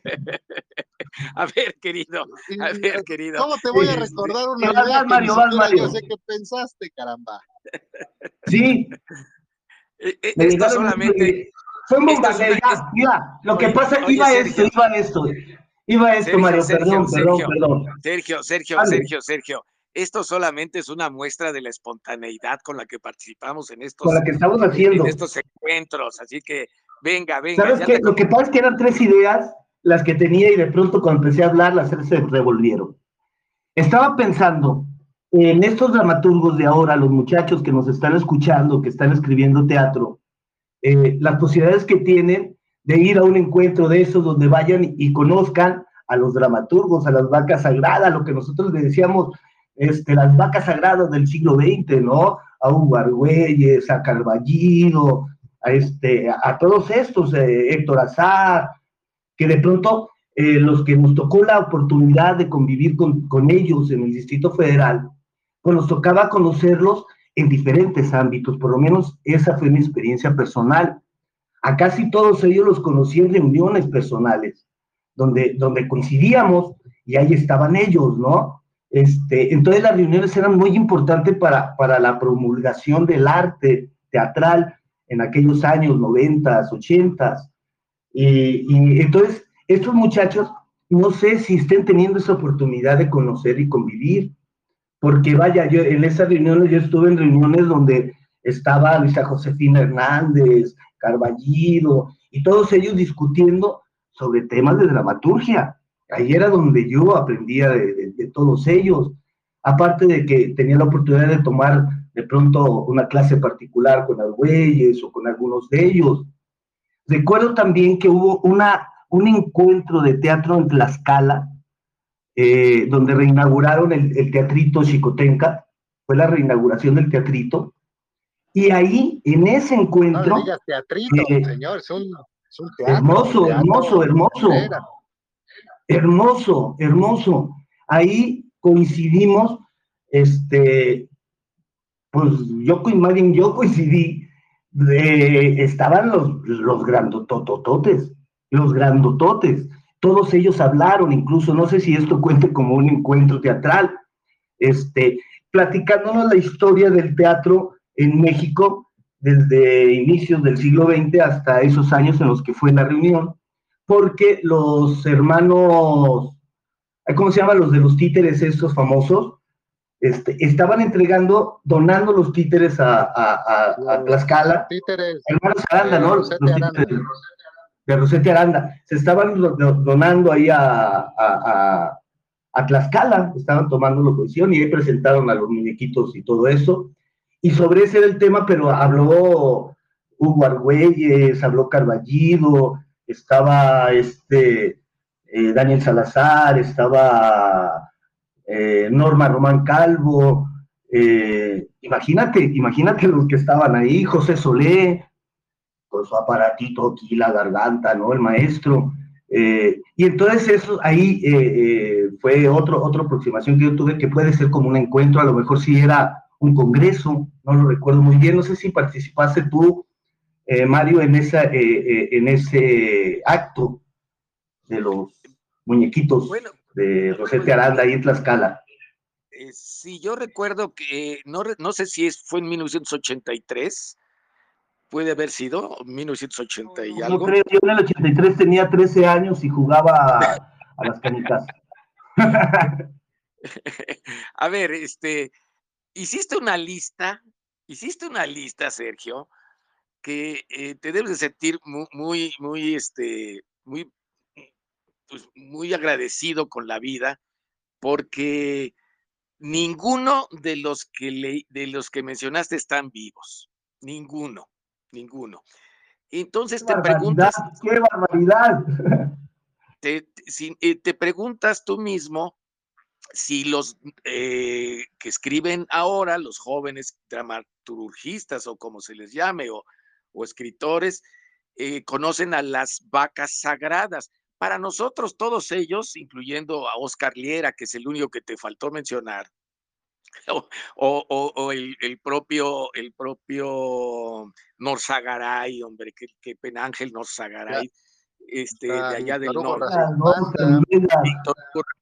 A ver, querido. A ver, querido. ¿Cómo te voy a recordar una idea Mario, que Mario. Yo sé que pensaste, caramba. Sí. E, e, esto solamente. Fue un Mira, lo que pasa, iba esto, iba esto. Iba esto, Mario, perdón, perdón, perdón. Sergio, Sergio, Sergio, Sergio. Esto solamente es una muestra de la espontaneidad con la que participamos en estos, que estamos haciendo. estos encuentros. Así que venga, venga. ¿Sabes qué? Lo que pasa es que eran tres ideas las que tenía y de pronto cuando empecé a hablar las se revolvieron. Estaba pensando en estos dramaturgos de ahora, los muchachos que nos están escuchando, que están escribiendo teatro, eh, las posibilidades que tienen de ir a un encuentro de esos donde vayan y conozcan a los dramaturgos, a las vacas sagradas, lo que nosotros le decíamos este, las vacas sagradas del siglo XX, ¿no? A Hugo Argüelles, a Carballido, a, este, a todos estos, eh, Héctor Azar, que de pronto eh, los que nos tocó la oportunidad de convivir con, con, ellos en el Distrito Federal, pues nos tocaba conocerlos en diferentes ámbitos, por lo menos esa fue mi experiencia personal. A casi todos ellos los conocí en reuniones personales, donde, donde coincidíamos y ahí estaban ellos, ¿no? Este, entonces las reuniones eran muy importantes para, para la promulgación del arte teatral en aquellos años 90, 80. Y, y entonces estos muchachos, no sé si estén teniendo esa oportunidad de conocer y convivir, porque vaya, yo en esas reuniones, yo estuve en reuniones donde estaba Luisa Josefina Hernández, Carballido, y todos ellos discutiendo sobre temas de dramaturgia. Ahí era donde yo aprendía de, todos ellos. Aparte de que tenía la oportunidad de tomar de pronto una clase particular con Argüelles o con algunos de ellos. Recuerdo también que hubo una, un encuentro de teatro en Tlaxcala, eh, donde reinauguraron el, teatrito Chicotenca, fue la reinauguración del teatrito, y ahí, en ese encuentro... No teatrito, eh, señor, es un, teatro, hermoso, hermoso, hermoso hermoso, hermoso. Ahí coincidimos, este, pues yo, yo coincidí, estaban los, los grandotototes, los grandototes. Todos ellos hablaron, incluso, no sé si esto cuente como un encuentro teatral, este, platicándonos la historia del teatro en México desde inicios del siglo XX hasta esos años en los que fue la reunión porque los hermanos, ¿cómo se llaman los de los títeres estos famosos? Este, estaban entregando, donando los títeres a, a, a, Tlaxcala. Títeres. Hermanos Aranda, ¿no? Los títeres de Rosete Aranda. Se estaban donando ahí a, a, Tlaxcala, estaban tomando la posición y ahí presentaron a los muñequitos y todo eso. Y sobre ese era el tema, pero habló Hugo Argüelles, habló Carballido, estaba este eh, Daniel Salazar, estaba eh, Norma Román Calvo, eh, imagínate, imagínate los que estaban ahí, José Solé, con su aparatito aquí, la garganta, ¿no? El maestro. Eh, y entonces eso ahí fue otro, otra aproximación que yo tuve, que puede ser como un encuentro, a lo mejor si era un congreso, no lo recuerdo muy bien, no sé si participaste tú, Mario, en, esa, en ese acto de los muñequitos de Rosete Aranda ahí en Tlaxcala. sí, yo recuerdo que, no, no sé si es, fue en 1983, puede haber sido 1980 y algo. Yo creo, yo en el 83 tenía 13 años y jugaba a, las canicas. a ver, este, hiciste una lista, hiciste una lista, Sergio, que eh, te debes de sentir muy, muy, muy, este, muy, pues, muy agradecido con la vida, porque ninguno de los que le, de los que mencionaste están vivos, ninguno ninguno. Entonces te preguntas. ¡Qué barbaridad! Te, eh, te preguntas tú mismo si los eh, que escriben ahora, los jóvenes dramaturgistas o como se les llame, o, escritores, eh, conocen a las vacas sagradas. Para nosotros, todos ellos, incluyendo a Oscar Liera, que es el único que te faltó mencionar, o, el, propio, el propio Norzagaray, hombre, que, que Penángel Norzagaray, este, de allá del norte, Víctor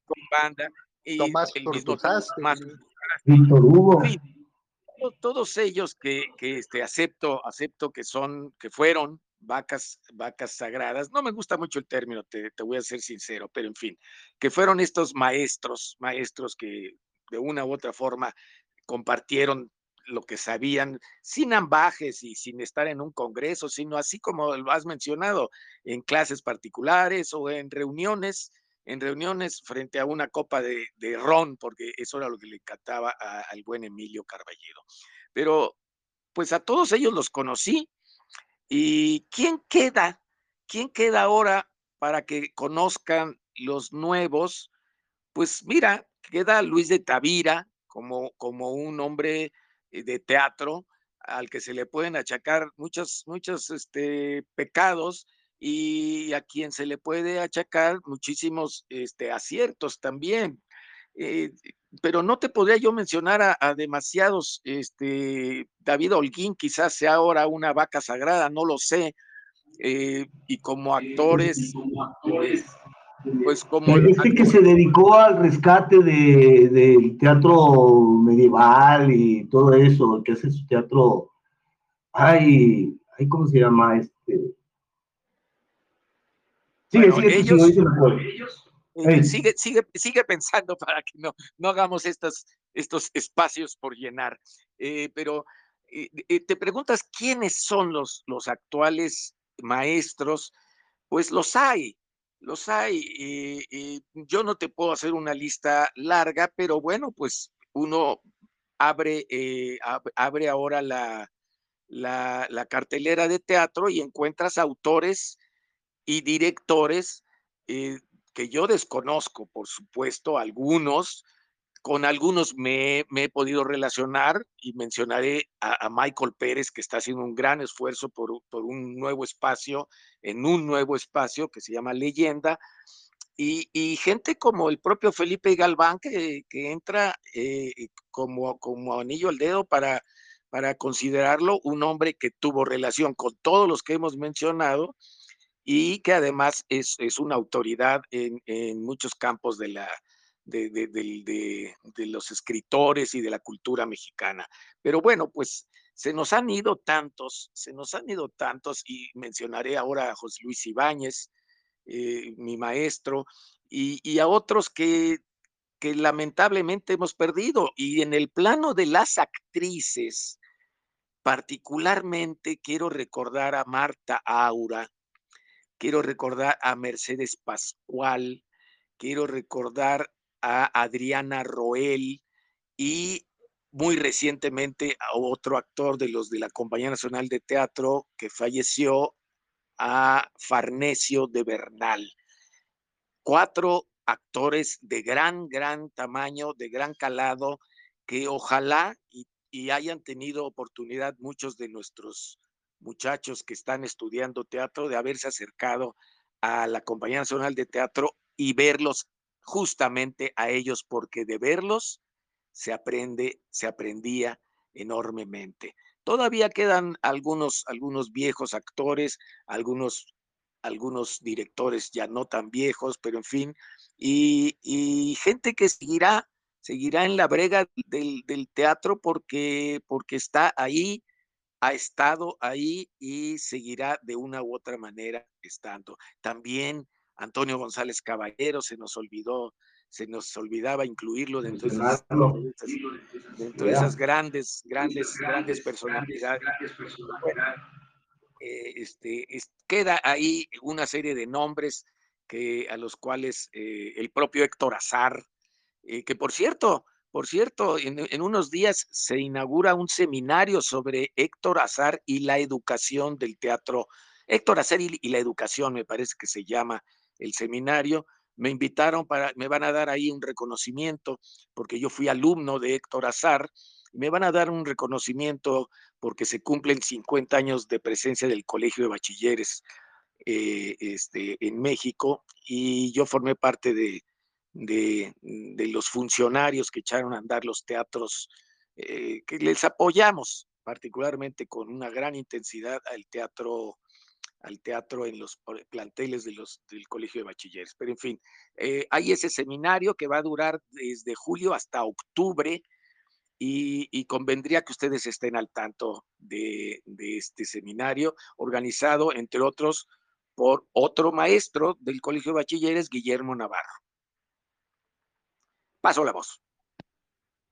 con banda, y Tomás el mismo Tomás, Víctor Hugo. todos ellos que, que este, acepto, acepto que son, que fueron vacas, vacas sagradas. No me gusta mucho el término, te, te, voy a ser sincero, pero en fin, que fueron estos maestros, maestros que de una u otra forma compartieron lo que sabían sin ambajes y sin estar en un congreso, sino así como lo has mencionado, en clases particulares o en reuniones, en reuniones frente a una copa de, ron, porque eso era lo que le encantaba al buen Emilio Carballedo. Pero pues a todos ellos los conocí. ¿Y quién queda? ¿Quién queda ahora para que conozcan los nuevos? Pues mira, queda Luis de Tavira como, como un hombre eh, de teatro al que se le pueden achacar muchos, muchos este, pecados y a quien se le puede achacar muchísimos este, aciertos también. Eh, pero no te podría yo mencionar a, demasiados, este, David Holguín quizás sea ahora una vaca sagrada, no lo sé, eh, y como actores, pues como... Este que se dedicó al rescate de, del teatro medieval y todo eso, que hace su teatro, ay, ay ¿cómo se llama? Este... Sigue, sigue, sigue, sigue, sigue, pensando para que no, no hagamos estos, espacios por llenar. Eh, pero eh, eh, te preguntas quiénes son los, los actuales maestros, pues los hay, los hay. yo no te puedo hacer una lista larga, pero bueno, pues uno abre, abre ahora la, la, cartelera de teatro y encuentras autores y directores que yo desconozco, por supuesto, algunos, con algunos me, he podido relacionar y mencionaré a, Michael Pérez, que está haciendo un gran esfuerzo por, un nuevo espacio, en un nuevo espacio que se llama Leyenda, y, gente como el propio Felipe Galván, que, entra eh, como, anillo al dedo para considerarlo un hombre que tuvo relación con todos los que hemos mencionado y que además es, una autoridad en, en muchos campos de la, de, los escritores y de la cultura mexicana. Pero bueno, pues se nos han ido tantos, se nos han ido tantos, y mencionaré ahora a José Luis Ibáñez, eh, mi maestro, y, a otros que, que lamentablemente hemos perdido. Y en el plano de las actrices, particularmente quiero recordar a Marta Aura, quiero recordar a Mercedes Pascual, quiero recordar a Adriana Roel y muy recientemente a otro actor de los de la Compañía Nacional de Teatro que falleció, a Farnesio de Bernal. Cuatro actores de gran, gran tamaño, de gran calado, que ojalá y, hayan tenido oportunidad muchos de nuestros muchachos que están estudiando teatro de haberse acercado a la Compañía Nacional de Teatro y verlos justamente a ellos, porque de verlos se aprende, se aprendía enormemente. Todavía quedan algunos, algunos viejos actores, algunos, algunos directores ya no tan viejos, pero en fin, y, gente que seguirá, seguirá en la brega del, del teatro porque, porque está ahí ha estado ahí y seguirá de una u otra manera estando. También Antonio González Caballero se nos olvidó, se nos olvidaba incluirlo dentro de esas, dentro de esas grandes, grandes, grandes personalidades. Eh, este, queda ahí una serie de nombres que, a los cuales eh, el propio Héctor Azar, eh, que por cierto, por cierto, en, unos días se inaugura un seminario sobre Héctor Azar y la educación del teatro. Héctor Azar y, la educación, me parece que se llama el seminario. Me invitaron para, me van a dar ahí un reconocimiento, porque yo fui alumno de Héctor Azar. Me van a dar un reconocimiento porque se cumplen 50 años de presencia del Colegio de Bachilleres eh, este, en México y yo formé parte de, de, los funcionarios que echaron a andar los teatros, eh, que les apoyamos particularmente con una gran intensidad al teatro al teatro en los planteles de los, del Colegio de Bachilleres. Pero en fin, eh, hay ese seminario que va a durar desde julio hasta octubre y, convendría que ustedes estén al tanto de, de, este seminario organizado, entre otros, por otro maestro del Colegio de Bachilleres, Guillermo Navarro. Paso la voz.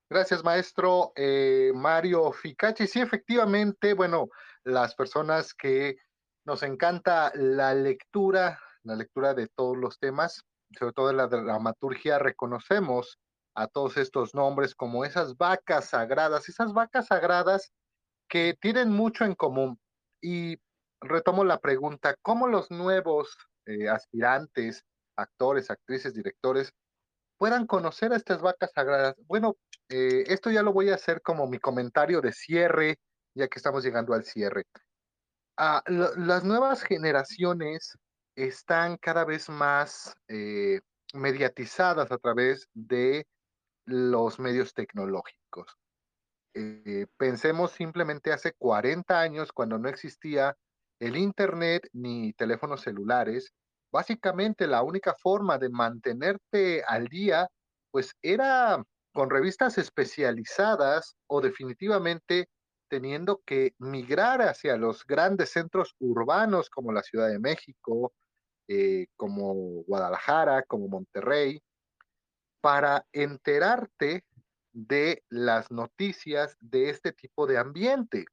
Gracias, maestro eh, Mario Ficachi. Sí, efectivamente, bueno, las personas que nos encanta la lectura, la lectura de todos los temas, sobre todo de la dramaturgia, reconocemos a todos estos nombres como esas vacas sagradas, esas vacas sagradas que tienen mucho en común. Y retomo la pregunta, ¿cómo los nuevos eh, aspirantes, actores, actrices, directores, puedan conocer a estas vacas sagradas. Bueno, eh, esto ya lo voy a hacer como mi comentario de cierre, ya que estamos llegando al cierre. Ah, las nuevas generaciones están cada vez más eh, mediatizadas a través de los medios tecnológicos. Eh, pensemos simplemente hace 40 años, cuando no existía el Internet ni teléfonos celulares, básicamente la única forma de mantenerte al día, pues era con revistas especializadas o definitivamente teniendo que migrar hacia los grandes centros urbanos como la Ciudad de México, eh, como Guadalajara, como Monterrey, para enterarte de las noticias de este tipo de ambiente.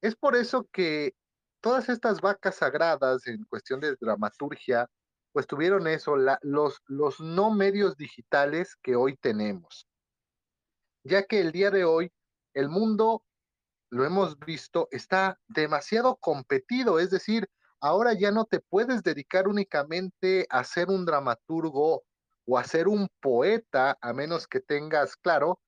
Es por eso que todas estas vacas sagradas en cuestión de dramaturgia, pues tuvieron eso, los, los no medios digitales que hoy tenemos. Ya que el día de hoy el mundo, lo hemos visto, está demasiado competido, es decir, ahora ya no te puedes dedicar únicamente a ser un dramaturgo o a ser un poeta, a menos que tengas, claro,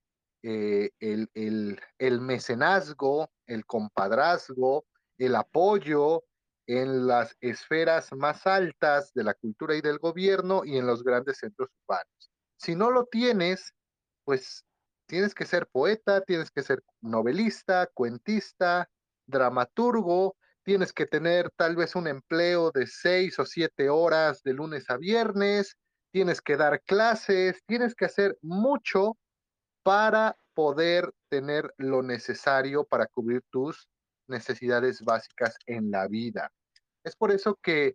eh, el, el, el mecenazgo, el compadrazgo, el apoyo en las esferas más altas de la cultura y del gobierno y en los grandes centros urbanos. Si no lo tienes, pues tienes que ser poeta, tienes que ser novelista, cuentista, dramaturgo, tienes que tener tal vez un empleo de seis o siete horas de lunes a viernes, tienes que dar clases, tienes que hacer mucho para poder tener lo necesario para cubrir tus necesidades básicas en la vida. Es por eso que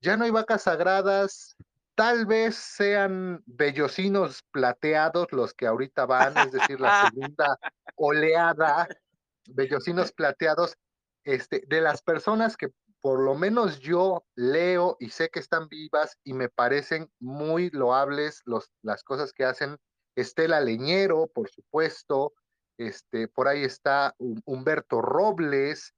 ya no hay vacas sagradas, tal vez sean bellocinos plateados los que ahorita van, es decir, la segunda oleada, bellocinos plateados, este, de las personas que por lo menos yo leo y sé que están vivas y me parecen muy loables los, las cosas que hacen. Estela Leñero, por supuesto, este, por ahí está Humberto Robles,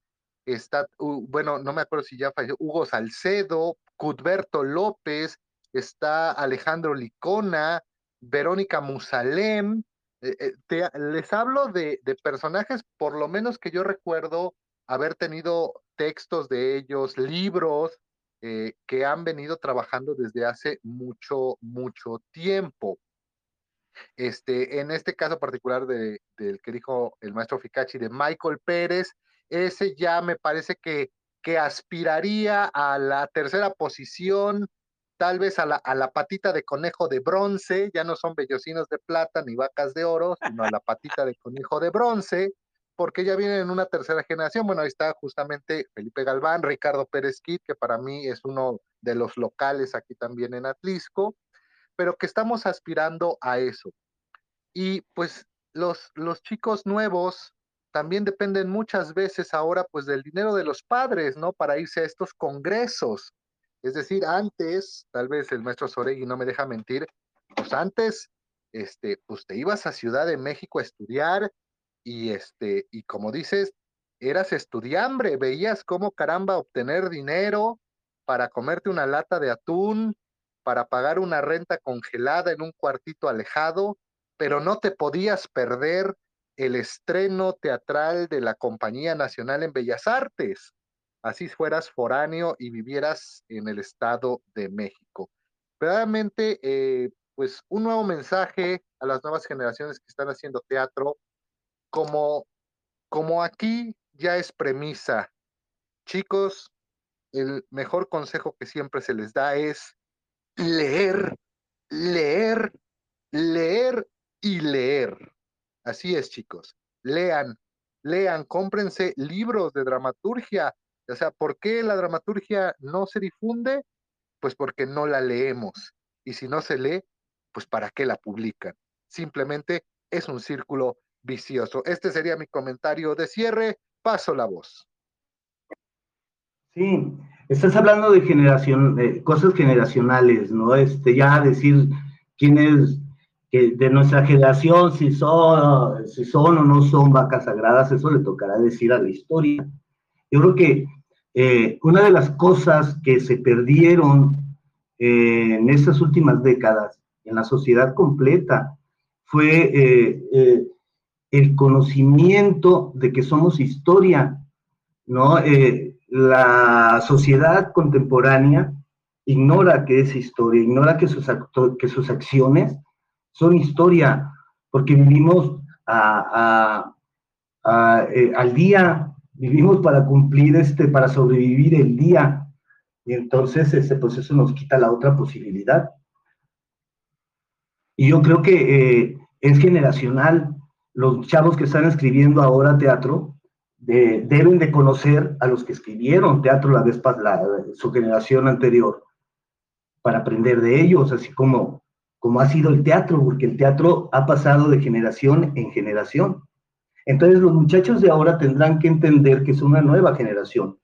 está, bueno, no me acuerdo si ya falleció, Hugo Salcedo, Cudberto López, está Alejandro Licona, Verónica Musalem. Eh, eh, les hablo de, personajes, por lo menos que yo recuerdo haber tenido textos de ellos, libros eh, que han venido trabajando desde hace mucho, mucho tiempo. Este, en este caso particular de, del que dijo el maestro Ficachi de Michael Pérez, ese ya me parece que, que aspiraría a la tercera posición, tal vez a la, a la patita de conejo de bronce, ya no son bellocinos de plata ni vacas de oro, sino a la patita de conejo de bronce, porque ya vienen en una tercera generación. Bueno, ahí está justamente Felipe Galván, Ricardo Pérez Kit, que para mí es uno de los locales aquí también en Atlisco, pero que estamos aspirando a eso. Y pues los, los chicos nuevos también dependen muchas veces ahora pues del dinero de los padres, ¿no? Para irse a estos congresos. Es decir, antes, tal vez el maestro Soregui no me deja mentir, pues antes, este, pues te ibas a Ciudad de México a estudiar y este, y como dices, eras estudiambre, veías cómo caramba obtener dinero para comerte una lata de atún, para pagar una renta congelada en un cuartito alejado, pero no te podías perder el estreno teatral de la Compañía Nacional en Bellas Artes, así fueras foráneo y vivieras en el Estado de México. Realmente, eh, pues un nuevo mensaje a las nuevas generaciones que están haciendo teatro, como, como aquí ya es premisa, chicos, el mejor consejo que siempre se les da es leer, leer, leer y leer. Así es, chicos. Lean, lean, cómprense libros de dramaturgia. O sea, ¿por qué la dramaturgia no se difunde? Pues porque no la leemos. Y si no se lee, pues ¿para qué la publican? Simplemente es un círculo vicioso. Este sería mi comentario de cierre. Paso la voz. Sí, estás hablando de generación, cosas generacionales, ¿no? Este, ya decir quién es de nuestra generación, si son, si son o no son vacas sagradas, eso le tocará decir a la historia. Yo creo que eh, una de las cosas que se perdieron eh, en estas últimas décadas en la sociedad completa fue eh, el conocimiento de que somos historia, ¿no? La sociedad contemporánea ignora que es historia, ignora que sus, que sus acciones son historia, porque vivimos eh, al día, vivimos para cumplir este, para sobrevivir el día, y entonces ese pues eso nos quita la otra posibilidad. Y yo creo que eh, es generacional. Los chavos que están escribiendo ahora teatro deben de conocer a los que escribieron teatro la vez la, su generación anterior para aprender de ellos, así como como ha sido el teatro, porque el teatro ha pasado de generación en generación. Entonces los muchachos de ahora tendrán que entender que es una nueva generación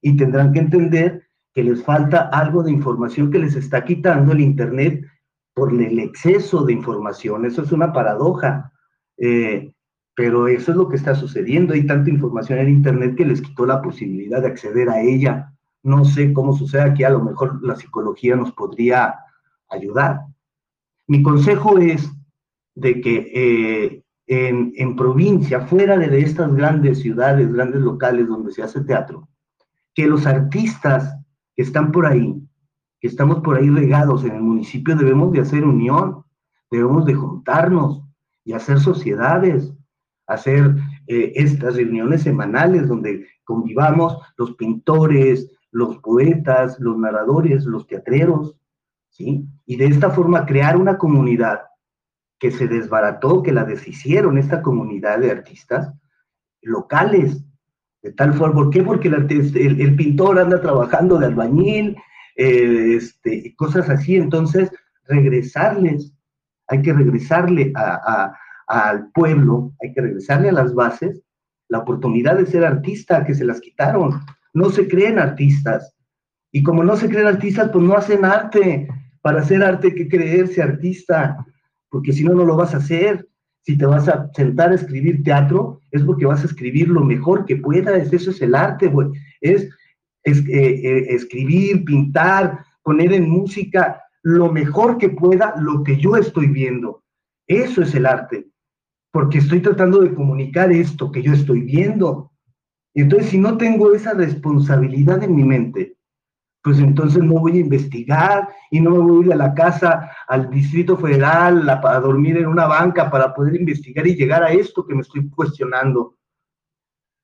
y tendrán que entender que les falta algo de información que les está quitando el Internet por el exceso de información. Eso es una paradoja, eh, pero eso es lo que está sucediendo. Hay tanta información en Internet que les quitó la posibilidad de acceder a ella. No sé cómo sucede aquí, a lo mejor la psicología nos podría ayudar. Mi consejo es de que eh, en, provincia, fuera de estas grandes ciudades, grandes locales donde se hace teatro, que los artistas que están por ahí, que estamos por ahí regados en el municipio, debemos de hacer unión, debemos de juntarnos y hacer sociedades, hacer eh, estas reuniones semanales donde convivamos los pintores, los poetas, los narradores, los teatreros, ¿sí? Y de esta forma crear una comunidad que se desbarató, que la deshicieron, esta comunidad de artistas locales, de tal forma, ¿por qué? Porque el, pintor anda trabajando de albañil, eh, este, cosas así, entonces regresarles, hay que regresarle al pueblo, hay que regresarle a las bases la oportunidad de ser artista, que se las quitaron, no se creen artistas, y como no se creen artistas, pues no hacen arte, para hacer arte hay que creerse artista, porque si no, no lo vas a hacer. Si te vas a sentar a escribir teatro, es porque vas a escribir lo mejor que puedas. Eso es el arte. Es, es eh, eh, escribir, pintar, poner en música lo mejor que pueda lo que yo estoy viendo. Eso es el arte. Porque estoy tratando de comunicar esto que yo estoy viendo. Entonces, si no tengo esa responsabilidad en mi mente, pues entonces no voy a investigar y no me voy a ir a la casa, al Distrito Federal, a, dormir en una banca para poder investigar y llegar a esto que me estoy cuestionando.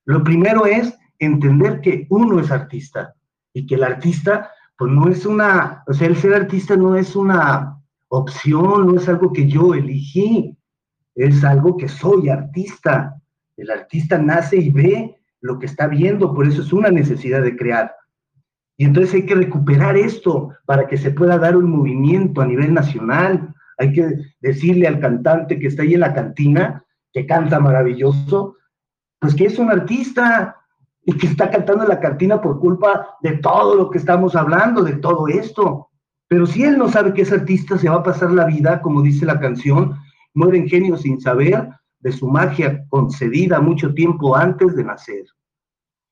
Lo primero es entender que uno es artista y que el artista, pues no es una, o sea, el ser artista no es una opción, no es algo que yo elegí, es algo que soy artista. El artista nace y ve lo que está viendo, por eso es una necesidad de crear. Y entonces hay que recuperar esto para que se pueda dar un movimiento a nivel nacional. Hay que decirle al cantante que está ahí en la cantina, que canta maravilloso, pues que es un artista y que está cantando en la cantina por culpa de todo lo que estamos hablando, de todo esto. Pero si él no sabe que es artista, se va a pasar la vida, como dice la canción, muere en genio sin saber de su magia concedida mucho tiempo antes de nacer.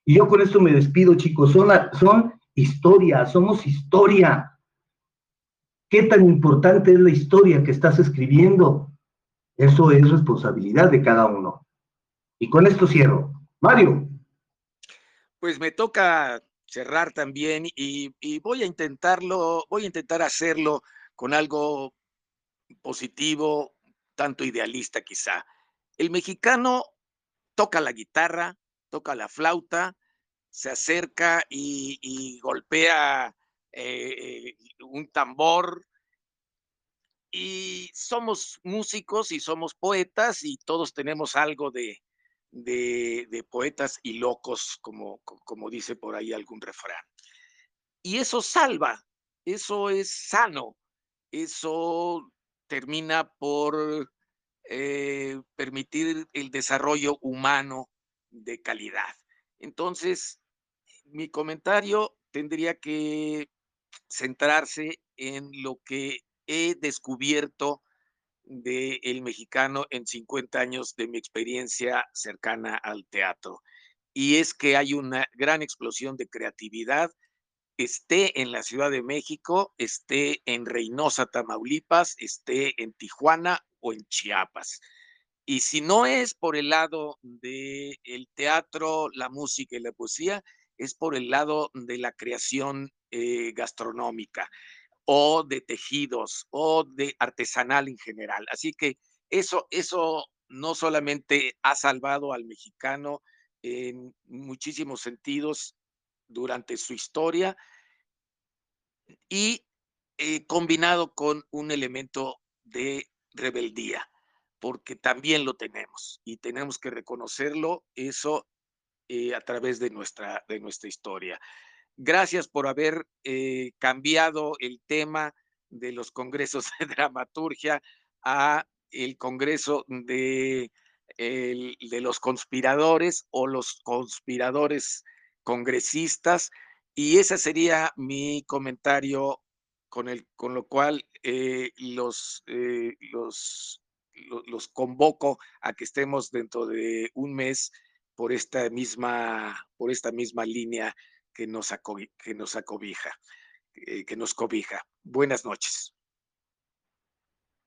Y yo con esto me despido, chicos. Son, son historia, somos historia. ¿Qué tan importante es la historia que estás escribiendo? Eso es responsabilidad de cada uno. Y con esto cierro. Mario. Pues me toca cerrar también y, y, voy a intentarlo, voy a intentar hacerlo con algo positivo, tanto idealista quizá. El mexicano toca la guitarra, toca la flauta, se acerca y, golpea eh, un tambor. Y somos músicos y somos poetas y todos tenemos algo de, de, poetas y locos, como, como dice por ahí algún refrán. Y eso salva, eso es sano, eso termina por eh, permitir el desarrollo humano de calidad. Entonces, mi comentario tendría que centrarse en lo que he descubierto del el mexicano en 50 años de mi experiencia cercana al teatro. Y es que hay una gran explosión de creatividad, esté en la Ciudad de México, esté en Reynosa, Tamaulipas, esté en Tijuana o en Chiapas. Y si no es por el lado del el teatro, la música y la poesía, es por el lado de la creación eh, gastronómica o de tejidos o de artesanal en general. Así que eso, eso no solamente ha salvado al mexicano en muchísimos sentidos durante su historia y eh, combinado con un elemento de rebeldía porque también lo tenemos y tenemos que reconocerlo eso eh, a través de nuestra, de nuestra historia. Gracias por haber eh, cambiado el tema de los congresos de dramaturgia a el congreso de, de los conspiradores o los conspiradores congresistas. Y ese sería mi comentario con, el, con lo cual eh, los, los los convoco a que estemos dentro de un mes por esta misma, por esta misma línea que nos, que nos acobija, eh, que nos cobija. Buenas noches.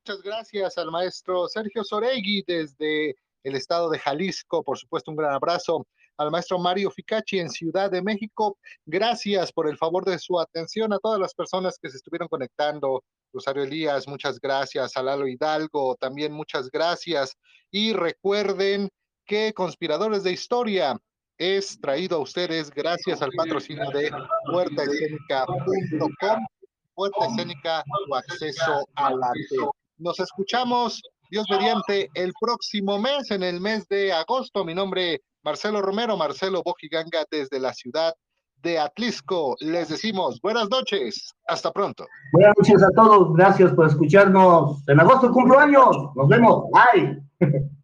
Muchas gracias al maestro Sergio Soregui desde el estado de Jalisco. Por supuesto, un gran abrazo al maestro Mario Ficacci en Ciudad de México. Gracias por el favor de su atención a todas las personas que se estuvieron conectando Rosario Elías, muchas gracias. A Lalo Hidalgo, también muchas gracias. Y recuerden que Conspiradores de Historia es traído a ustedes gracias al patrocinio de puertaescénica.com. Puerta Escénica, tu acceso al arte. Nos escuchamos, Dios mediante, el próximo mes, en el mes de agosto. Mi nombre, Marcelo Romero, Marcelo Bojiganga, desde la ciudad de Atlisco. Les decimos buenas noches. Hasta pronto. Buenas noches a todos. Gracias por escucharnos. En agosto cumplo años. Nos vemos. Bye.